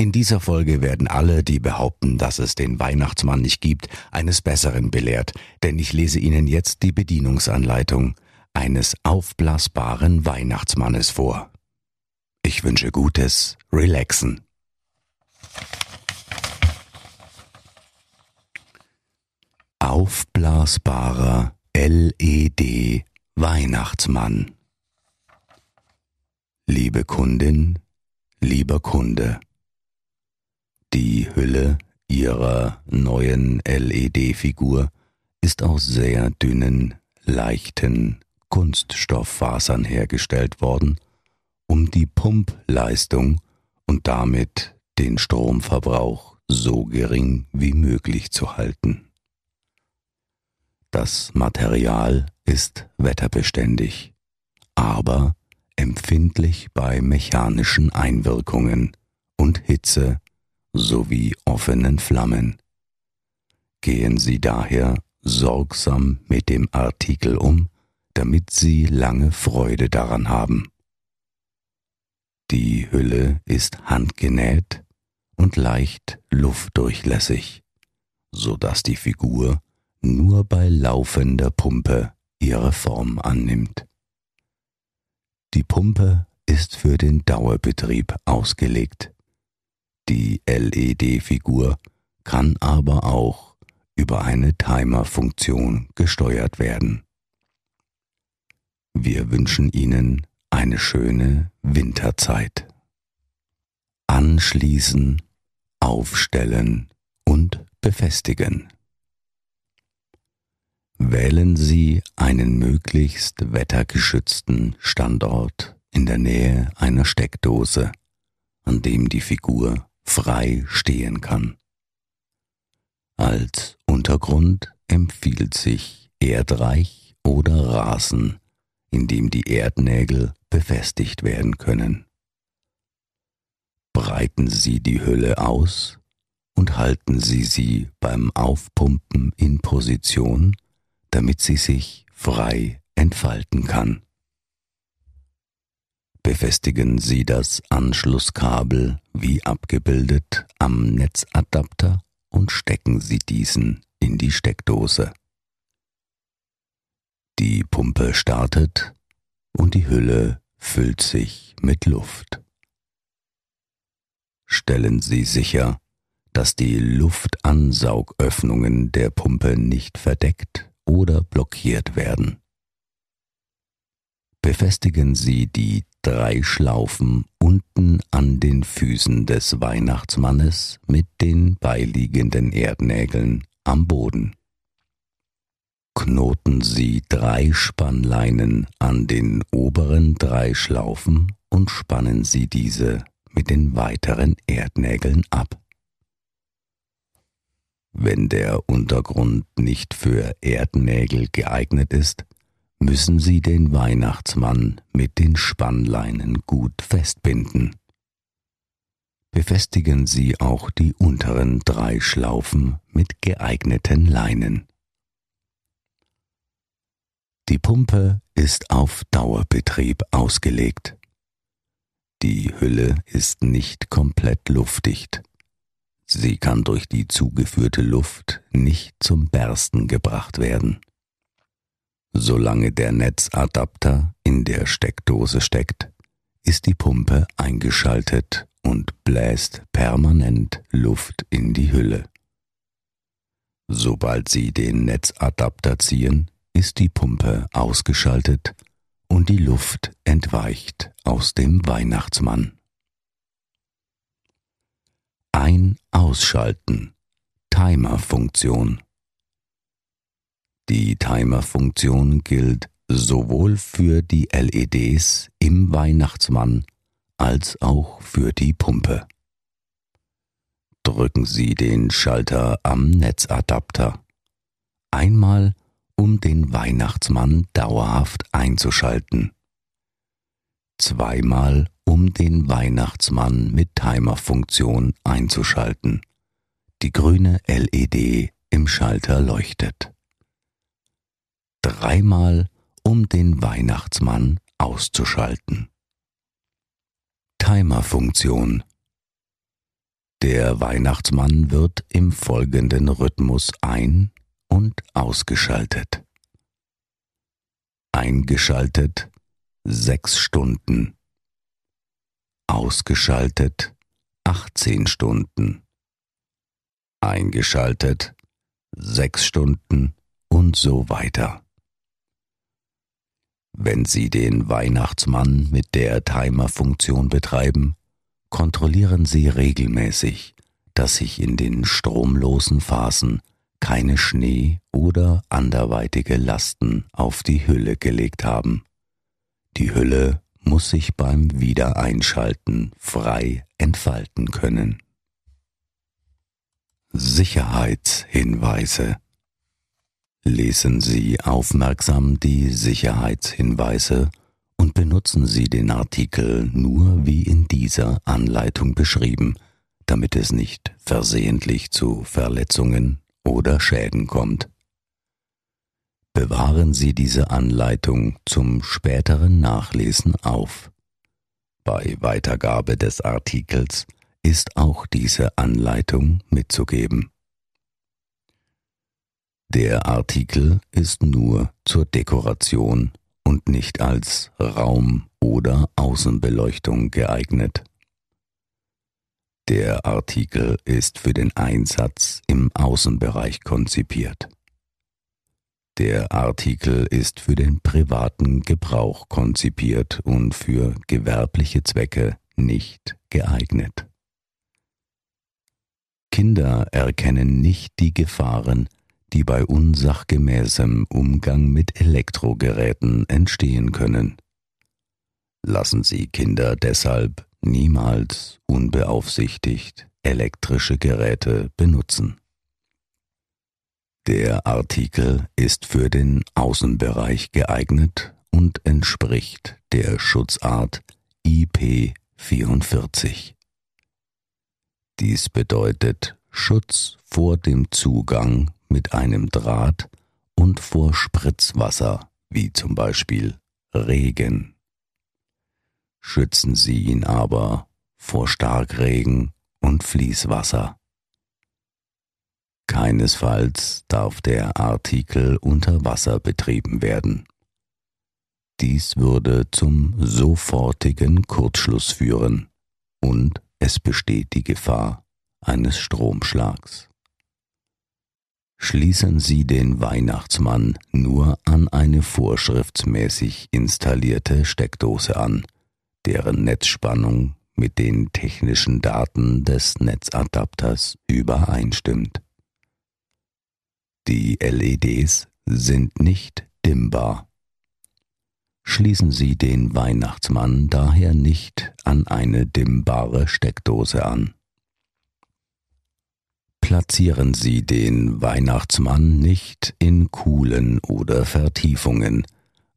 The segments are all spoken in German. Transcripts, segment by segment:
In dieser Folge werden alle, die behaupten, dass es den Weihnachtsmann nicht gibt, eines Besseren belehrt, denn ich lese Ihnen jetzt die Bedienungsanleitung eines aufblasbaren Weihnachtsmannes vor. Ich wünsche Gutes, relaxen. Aufblasbarer LED Weihnachtsmann. Liebe Kundin, lieber Kunde, die Hülle ihrer neuen LED-Figur ist aus sehr dünnen, leichten Kunststofffasern hergestellt worden, um die Pumpleistung und damit den Stromverbrauch so gering wie möglich zu halten. Das Material ist wetterbeständig, aber empfindlich bei mechanischen Einwirkungen und Hitze sowie offenen Flammen. Gehen Sie daher sorgsam mit dem Artikel um, damit Sie lange Freude daran haben. Die Hülle ist handgenäht und leicht luftdurchlässig, so dass die Figur nur bei laufender Pumpe ihre Form annimmt. Die Pumpe ist für den Dauerbetrieb ausgelegt. Die LED-Figur kann aber auch über eine Timer-Funktion gesteuert werden. Wir wünschen Ihnen eine schöne Winterzeit. Anschließen, aufstellen und befestigen. Wählen Sie einen möglichst wettergeschützten Standort in der Nähe einer Steckdose, an dem die Figur frei stehen kann. Als Untergrund empfiehlt sich Erdreich oder Rasen, in dem die Erdnägel befestigt werden können. Breiten Sie die Hülle aus und halten Sie sie beim Aufpumpen in Position, damit sie sich frei entfalten kann. Befestigen Sie das Anschlusskabel wie abgebildet am Netzadapter und stecken Sie diesen in die Steckdose. Die Pumpe startet und die Hülle füllt sich mit Luft. Stellen Sie sicher, dass die Luftansaugöffnungen der Pumpe nicht verdeckt oder blockiert werden. Befestigen Sie die drei Schlaufen unten an den Füßen des Weihnachtsmannes mit den beiliegenden Erdnägeln am Boden. Knoten Sie drei Spannleinen an den oberen drei Schlaufen und spannen Sie diese mit den weiteren Erdnägeln ab. Wenn der Untergrund nicht für Erdnägel geeignet ist, müssen Sie den Weihnachtsmann mit den Spannleinen gut festbinden. Befestigen Sie auch die unteren drei Schlaufen mit geeigneten Leinen. Die Pumpe ist auf Dauerbetrieb ausgelegt. Die Hülle ist nicht komplett luftdicht. Sie kann durch die zugeführte Luft nicht zum Bersten gebracht werden. Solange der Netzadapter in der Steckdose steckt, ist die Pumpe eingeschaltet und bläst permanent Luft in die Hülle. Sobald Sie den Netzadapter ziehen, ist die Pumpe ausgeschaltet und die Luft entweicht aus dem Weihnachtsmann. Ein-Ausschalten Timer-Funktion die Timer-Funktion gilt sowohl für die LEDs im Weihnachtsmann als auch für die Pumpe. Drücken Sie den Schalter am Netzadapter. Einmal um den Weihnachtsmann dauerhaft einzuschalten. Zweimal, um den Weihnachtsmann mit Timerfunktion einzuschalten. Die grüne LED im Schalter leuchtet. Dreimal, um den Weihnachtsmann auszuschalten. Timerfunktion Der Weihnachtsmann wird im folgenden Rhythmus ein- und ausgeschaltet. Eingeschaltet sechs Stunden. Ausgeschaltet 18 Stunden. Eingeschaltet sechs Stunden und so weiter. Wenn Sie den Weihnachtsmann mit der Timer-Funktion betreiben, kontrollieren Sie regelmäßig, dass sich in den stromlosen Phasen keine Schnee oder anderweitige Lasten auf die Hülle gelegt haben. Die Hülle muss sich beim Wiedereinschalten frei entfalten können. Sicherheitshinweise Lesen Sie aufmerksam die Sicherheitshinweise und benutzen Sie den Artikel nur wie in dieser Anleitung beschrieben, damit es nicht versehentlich zu Verletzungen oder Schäden kommt. Bewahren Sie diese Anleitung zum späteren Nachlesen auf. Bei Weitergabe des Artikels ist auch diese Anleitung mitzugeben. Der Artikel ist nur zur Dekoration und nicht als Raum- oder Außenbeleuchtung geeignet. Der Artikel ist für den Einsatz im Außenbereich konzipiert. Der Artikel ist für den privaten Gebrauch konzipiert und für gewerbliche Zwecke nicht geeignet. Kinder erkennen nicht die Gefahren, die bei unsachgemäßem Umgang mit Elektrogeräten entstehen können. Lassen Sie Kinder deshalb niemals unbeaufsichtigt elektrische Geräte benutzen. Der Artikel ist für den Außenbereich geeignet und entspricht der Schutzart IP44. Dies bedeutet Schutz vor dem Zugang mit einem Draht und vor Spritzwasser, wie zum Beispiel Regen schützen sie ihn aber vor Starkregen und Fließwasser. Keinesfalls darf der Artikel unter Wasser betrieben werden. Dies würde zum sofortigen Kurzschluss führen und es besteht die Gefahr eines Stromschlags. Schließen Sie den Weihnachtsmann nur an eine vorschriftsmäßig installierte Steckdose an, deren Netzspannung mit den technischen Daten des Netzadapters übereinstimmt. Die LEDs sind nicht dimmbar. Schließen Sie den Weihnachtsmann daher nicht an eine dimmbare Steckdose an. Platzieren Sie den Weihnachtsmann nicht in Kuhlen oder Vertiefungen,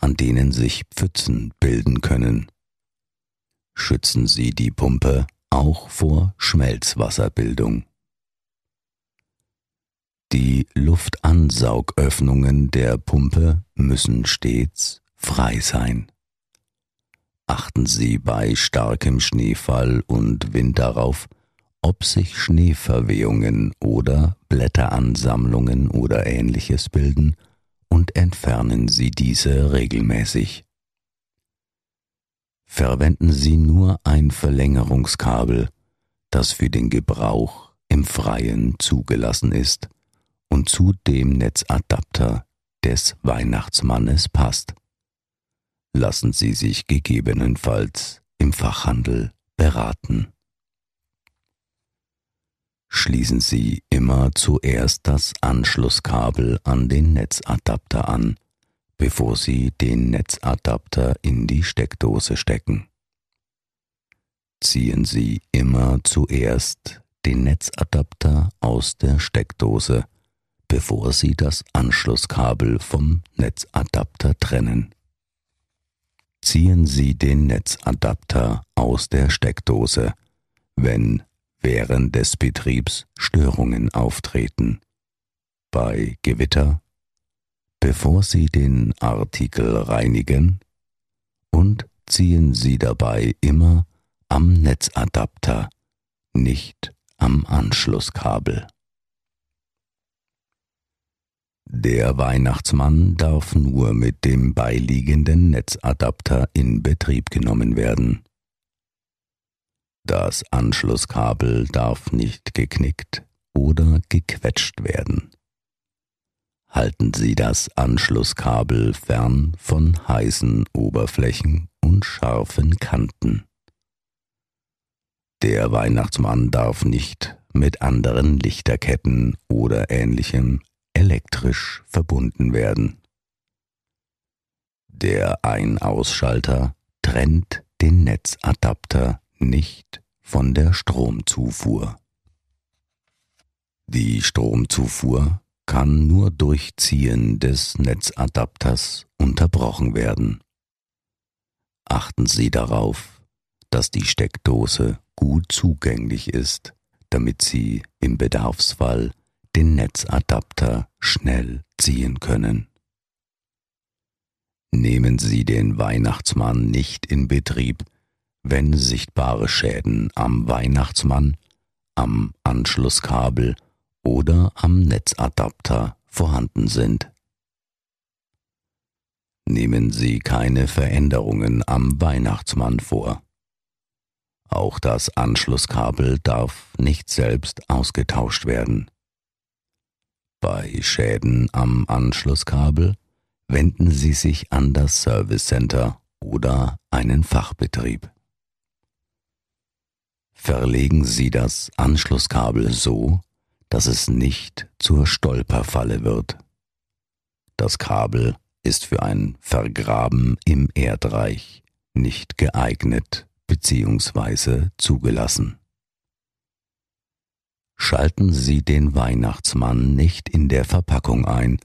an denen sich Pfützen bilden können schützen sie die Pumpe auch vor Schmelzwasserbildung. Die Luftansaugöffnungen der Pumpe müssen stets frei sein. Achten Sie bei starkem Schneefall und Wind darauf, ob sich Schneeverwehungen oder Blätteransammlungen oder ähnliches bilden und entfernen Sie diese regelmäßig verwenden Sie nur ein Verlängerungskabel, das für den Gebrauch im Freien zugelassen ist und zu dem Netzadapter des Weihnachtsmannes passt. Lassen Sie sich gegebenenfalls im Fachhandel beraten. Schließen Sie immer zuerst das Anschlusskabel an den Netzadapter an bevor Sie den Netzadapter in die Steckdose stecken. Ziehen Sie immer zuerst den Netzadapter aus der Steckdose, bevor Sie das Anschlusskabel vom Netzadapter trennen. Ziehen Sie den Netzadapter aus der Steckdose, wenn während des Betriebs Störungen auftreten. Bei Gewitter, bevor Sie den Artikel reinigen und ziehen Sie dabei immer am Netzadapter, nicht am Anschlusskabel. Der Weihnachtsmann darf nur mit dem beiliegenden Netzadapter in Betrieb genommen werden. Das Anschlusskabel darf nicht geknickt oder gequetscht werden. Halten Sie das Anschlusskabel fern von heißen Oberflächen und scharfen Kanten. Der Weihnachtsmann darf nicht mit anderen Lichterketten oder ähnlichem elektrisch verbunden werden. Der Ein-Ausschalter trennt den Netzadapter nicht von der Stromzufuhr. Die Stromzufuhr kann nur durch Ziehen des Netzadapters unterbrochen werden. Achten Sie darauf, dass die Steckdose gut zugänglich ist, damit Sie im Bedarfsfall den Netzadapter schnell ziehen können. Nehmen Sie den Weihnachtsmann nicht in Betrieb, wenn sichtbare Schäden am Weihnachtsmann, am Anschlusskabel oder am Netzadapter vorhanden sind. Nehmen Sie keine Veränderungen am Weihnachtsmann vor. Auch das Anschlusskabel darf nicht selbst ausgetauscht werden. Bei Schäden am Anschlusskabel wenden Sie sich an das Service Center oder einen Fachbetrieb. Verlegen Sie das Anschlusskabel so, dass es nicht zur Stolperfalle wird. Das Kabel ist für ein Vergraben im Erdreich nicht geeignet bzw. zugelassen. Schalten Sie den Weihnachtsmann nicht in der Verpackung ein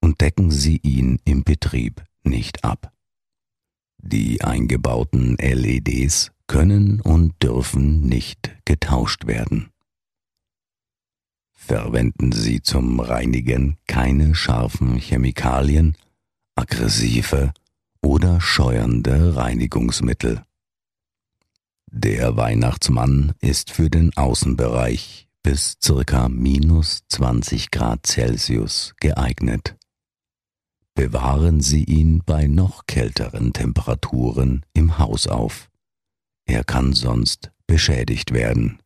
und decken Sie ihn im Betrieb nicht ab. Die eingebauten LEDs können und dürfen nicht getauscht werden. Verwenden Sie zum Reinigen keine scharfen Chemikalien, aggressive oder scheuernde Reinigungsmittel. Der Weihnachtsmann ist für den Außenbereich bis circa minus 20 Grad Celsius geeignet. Bewahren Sie ihn bei noch kälteren Temperaturen im Haus auf. Er kann sonst beschädigt werden.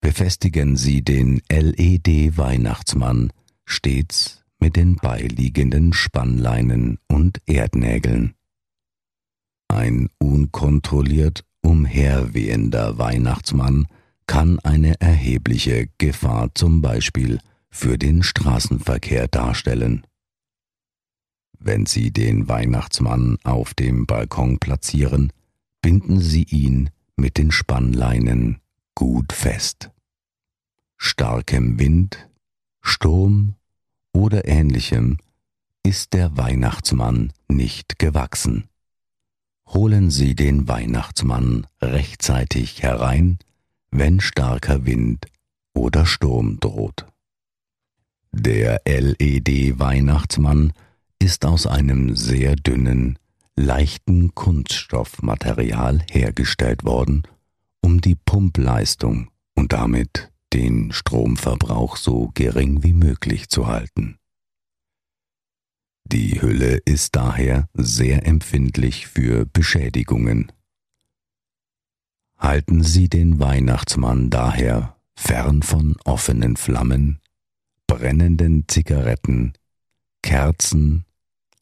Befestigen Sie den LED-Weihnachtsmann stets mit den beiliegenden Spannleinen und Erdnägeln. Ein unkontrolliert umherwehender Weihnachtsmann kann eine erhebliche Gefahr zum Beispiel für den Straßenverkehr darstellen. Wenn Sie den Weihnachtsmann auf dem Balkon platzieren, binden Sie ihn mit den Spannleinen gut fest. Starkem Wind, Sturm oder ähnlichem ist der Weihnachtsmann nicht gewachsen. Holen Sie den Weihnachtsmann rechtzeitig herein, wenn starker Wind oder Sturm droht. Der LED-Weihnachtsmann ist aus einem sehr dünnen, leichten Kunststoffmaterial hergestellt worden, um die Pumpleistung und damit den Stromverbrauch so gering wie möglich zu halten. Die Hülle ist daher sehr empfindlich für Beschädigungen Halten Sie den Weihnachtsmann daher fern von offenen Flammen, brennenden Zigaretten, Kerzen,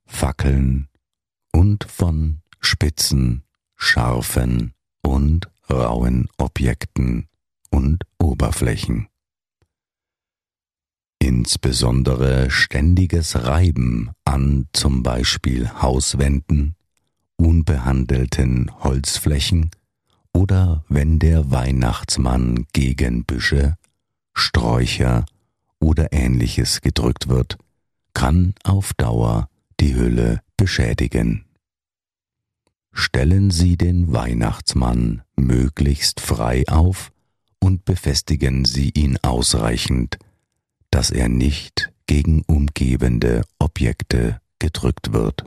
Fackeln und von spitzen, scharfen und rauen Objekten und Oberflächen. Insbesondere ständiges Reiben an zum Beispiel Hauswänden, unbehandelten Holzflächen oder wenn der Weihnachtsmann gegen Büsche, Sträucher oder ähnliches gedrückt wird, kann auf Dauer die Hülle beschädigen. Stellen Sie den Weihnachtsmann möglichst frei auf und befestigen Sie ihn ausreichend, dass er nicht gegen umgebende Objekte gedrückt wird.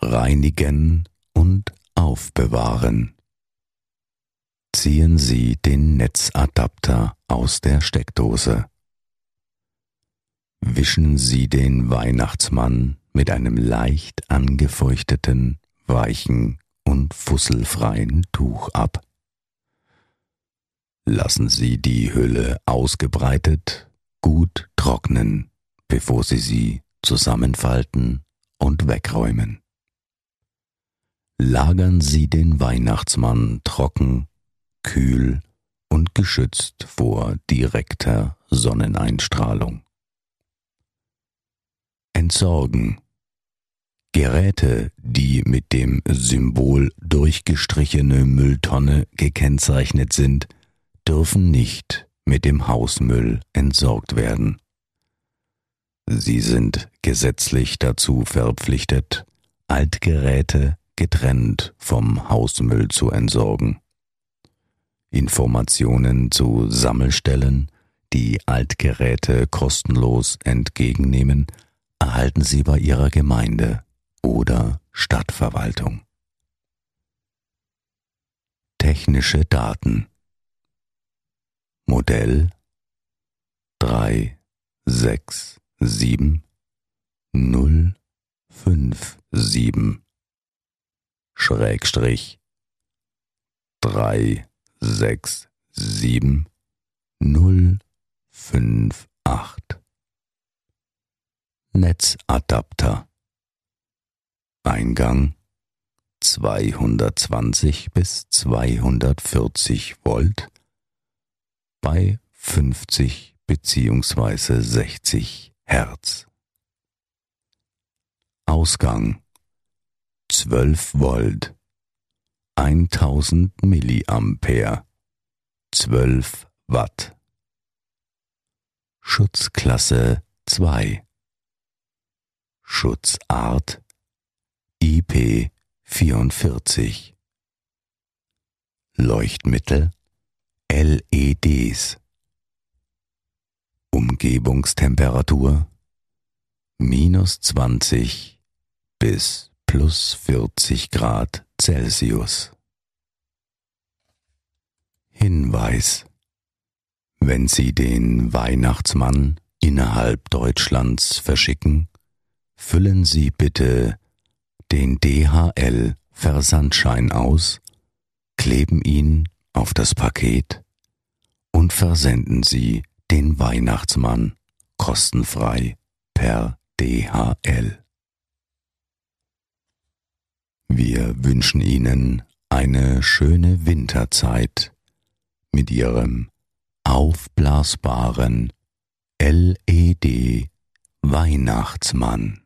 Reinigen und aufbewahren. Ziehen Sie den Netzadapter aus der Steckdose. Wischen Sie den Weihnachtsmann mit einem leicht angefeuchteten, weichen und fusselfreien Tuch ab. Lassen Sie die Hülle ausgebreitet gut trocknen, bevor Sie sie zusammenfalten und wegräumen. Lagern Sie den Weihnachtsmann trocken, kühl und geschützt vor direkter Sonneneinstrahlung. Entsorgen Geräte, die mit dem Symbol durchgestrichene Mülltonne gekennzeichnet sind, dürfen nicht mit dem Hausmüll entsorgt werden. Sie sind gesetzlich dazu verpflichtet, Altgeräte getrennt vom Hausmüll zu entsorgen. Informationen zu Sammelstellen, die Altgeräte kostenlos entgegennehmen, erhalten Sie bei Ihrer Gemeinde oder Stadtverwaltung. Technische Daten. Modell 3 6 7 0 5 7 Schrägstrich 3 6 7 0 5 8 Netzadapter Eingang 220 bis 240 Volt bei 50 bzw. 60 Hertz. Ausgang 12 Volt 1000 Milliampere 12 Watt Schutzklasse 2 Schutzart IP 44 Leuchtmittel LEDs Umgebungstemperatur minus 20 bis plus 40 Grad Celsius. Hinweis. Wenn Sie den Weihnachtsmann innerhalb Deutschlands verschicken, füllen Sie bitte den DHL Versandschein aus, kleben ihn auf das Paket und versenden Sie den Weihnachtsmann kostenfrei per DHL. Wir wünschen Ihnen eine schöne Winterzeit mit Ihrem aufblasbaren LED Weihnachtsmann.